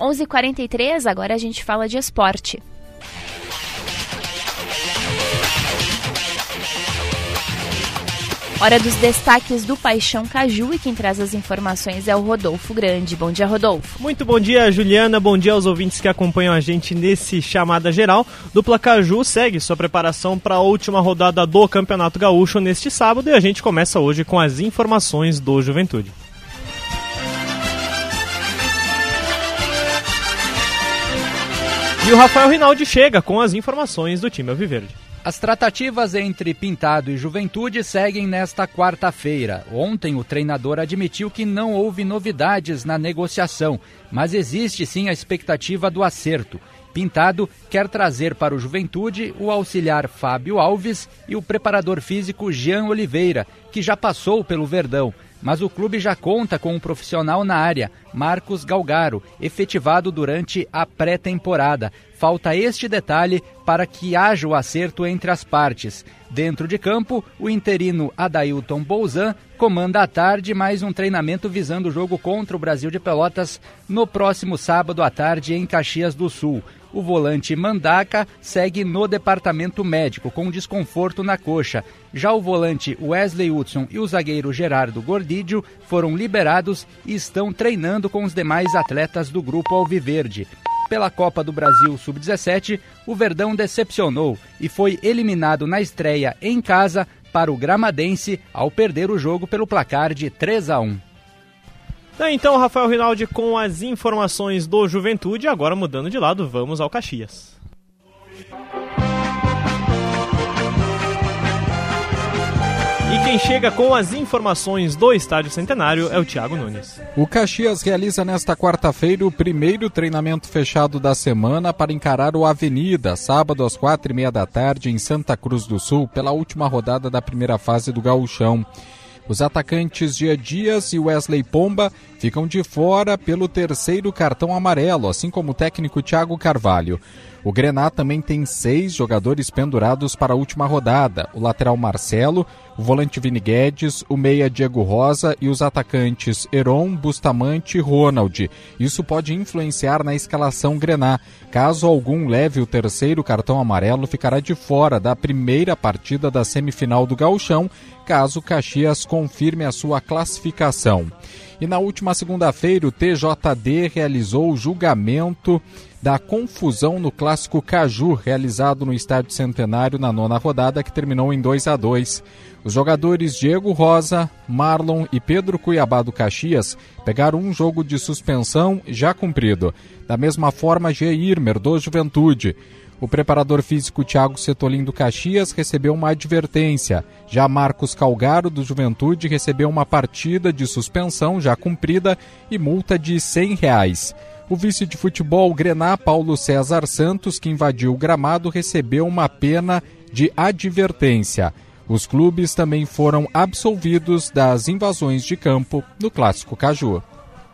11:43 agora a gente fala de esporte. Hora dos destaques do Paixão Caju e quem traz as informações é o Rodolfo Grande. Bom dia, Rodolfo. Muito bom dia, Juliana. Bom dia aos ouvintes que acompanham a gente nesse chamada geral. Dupla Caju segue sua preparação para a última rodada do Campeonato Gaúcho neste sábado e a gente começa hoje com as informações do Juventude. E o Rafael Rinaldi chega com as informações do time Alviverde. As tratativas entre Pintado e Juventude seguem nesta quarta-feira. Ontem, o treinador admitiu que não houve novidades na negociação, mas existe sim a expectativa do acerto. Pintado quer trazer para o Juventude o auxiliar Fábio Alves e o preparador físico Jean Oliveira, que já passou pelo Verdão mas o clube já conta com um profissional na área, Marcos Galgaro, efetivado durante a pré-temporada. Falta este detalhe para que haja o acerto entre as partes. Dentro de campo, o interino Adailton Bouzan comanda à tarde mais um treinamento visando o jogo contra o Brasil de Pelotas no próximo sábado à tarde em Caxias do Sul. O volante Mandaca segue no departamento médico com desconforto na coxa. Já o volante Wesley Hudson e o zagueiro Gerardo Gordídio foram liberados e estão treinando com os demais atletas do grupo Alviverde. Pela Copa do Brasil Sub-17, o Verdão decepcionou e foi eliminado na estreia em casa para o Gramadense ao perder o jogo pelo placar de 3 a 1. Tá, então, Rafael Rinaldi com as informações do Juventude. Agora, mudando de lado, vamos ao Caxias. Quem chega com as informações do Estádio Centenário é o Thiago Nunes. O Caxias realiza nesta quarta-feira o primeiro treinamento fechado da semana para encarar o Avenida, sábado às quatro e meia da tarde em Santa Cruz do Sul, pela última rodada da primeira fase do Gauchão. Os atacantes Gia Dias e Wesley Pomba ficam de fora pelo terceiro cartão amarelo, assim como o técnico Thiago Carvalho. O Grená também tem seis jogadores pendurados para a última rodada: o lateral Marcelo, o volante Vini Guedes, o meia Diego Rosa e os atacantes Heron, Bustamante e Ronald. Isso pode influenciar na escalação Grená. Caso algum leve o terceiro cartão amarelo, ficará de fora da primeira partida da semifinal do Gauchão, caso Caxias confirme a sua classificação. E na última segunda-feira, o TJD realizou o julgamento da confusão no clássico Caju, realizado no Estádio Centenário na nona rodada, que terminou em 2 a 2. Os jogadores Diego Rosa, Marlon e Pedro Cuiabá do Caxias pegaram um jogo de suspensão já cumprido. Da mesma forma, G. Irmer, do Juventude. O preparador físico Thiago Setolin do Caxias recebeu uma advertência. Já Marcos Calgaro do Juventude recebeu uma partida de suspensão já cumprida e multa de 100 reais. O vice de futebol Grená, Paulo César Santos, que invadiu o gramado, recebeu uma pena de advertência. Os clubes também foram absolvidos das invasões de campo no Clássico Caju.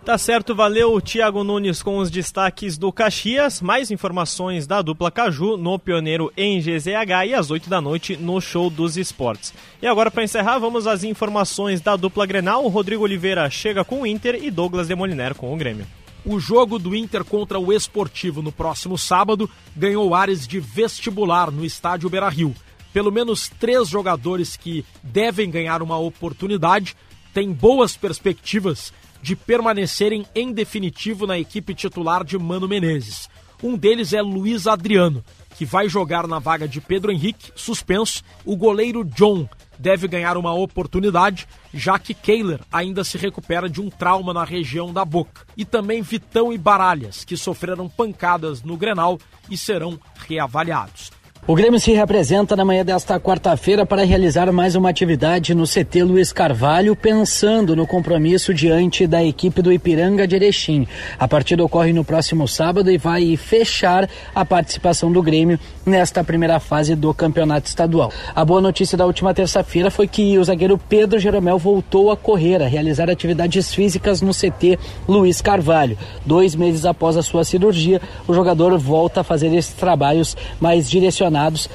Tá certo, valeu Thiago Nunes com os destaques do Caxias. Mais informações da dupla Caju no Pioneiro em GZH e às 8 da noite no Show dos Esportes. E agora, para encerrar, vamos às informações da dupla Grenal. Rodrigo Oliveira chega com o Inter e Douglas Demoliner com o Grêmio. O jogo do Inter contra o Esportivo no próximo sábado ganhou ares de vestibular no estádio Beira Rio. Pelo menos três jogadores que devem ganhar uma oportunidade têm boas perspectivas de permanecerem em definitivo na equipe titular de Mano Menezes. Um deles é Luiz Adriano, que vai jogar na vaga de Pedro Henrique, suspenso. O goleiro John deve ganhar uma oportunidade, já que Kehler ainda se recupera de um trauma na região da boca. E também Vitão e Baralhas, que sofreram pancadas no Grenal e serão reavaliados. O Grêmio se representa na manhã desta quarta-feira para realizar mais uma atividade no CT Luiz Carvalho, pensando no compromisso diante da equipe do Ipiranga de Erechim. A partida ocorre no próximo sábado e vai fechar a participação do Grêmio nesta primeira fase do campeonato estadual. A boa notícia da última terça-feira foi que o zagueiro Pedro Jeromel voltou a correr, a realizar atividades físicas no CT Luiz Carvalho. Dois meses após a sua cirurgia, o jogador volta a fazer esses trabalhos mais direcionados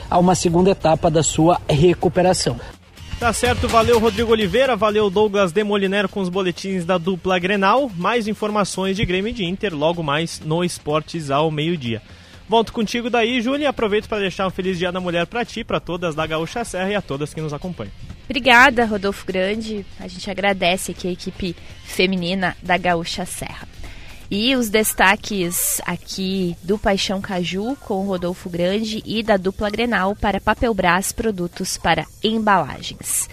a uma segunda etapa da sua recuperação. Tá certo, valeu Rodrigo Oliveira, valeu Douglas Demoliner com os boletins da dupla Grenal. Mais informações de Grêmio e de Inter logo mais no Esportes ao meio-dia. Volto contigo daí, Júlia, e aproveito para deixar um feliz Dia da Mulher para ti, para todas da Gaúcha Serra e a todas que nos acompanham. Obrigada, Rodolfo Grande. A gente agradece aqui a equipe feminina da Gaúcha Serra. E os destaques aqui do Paixão Caju com Rodolfo Grande e da dupla Grenal para Papel Brás Produtos para Embalagens.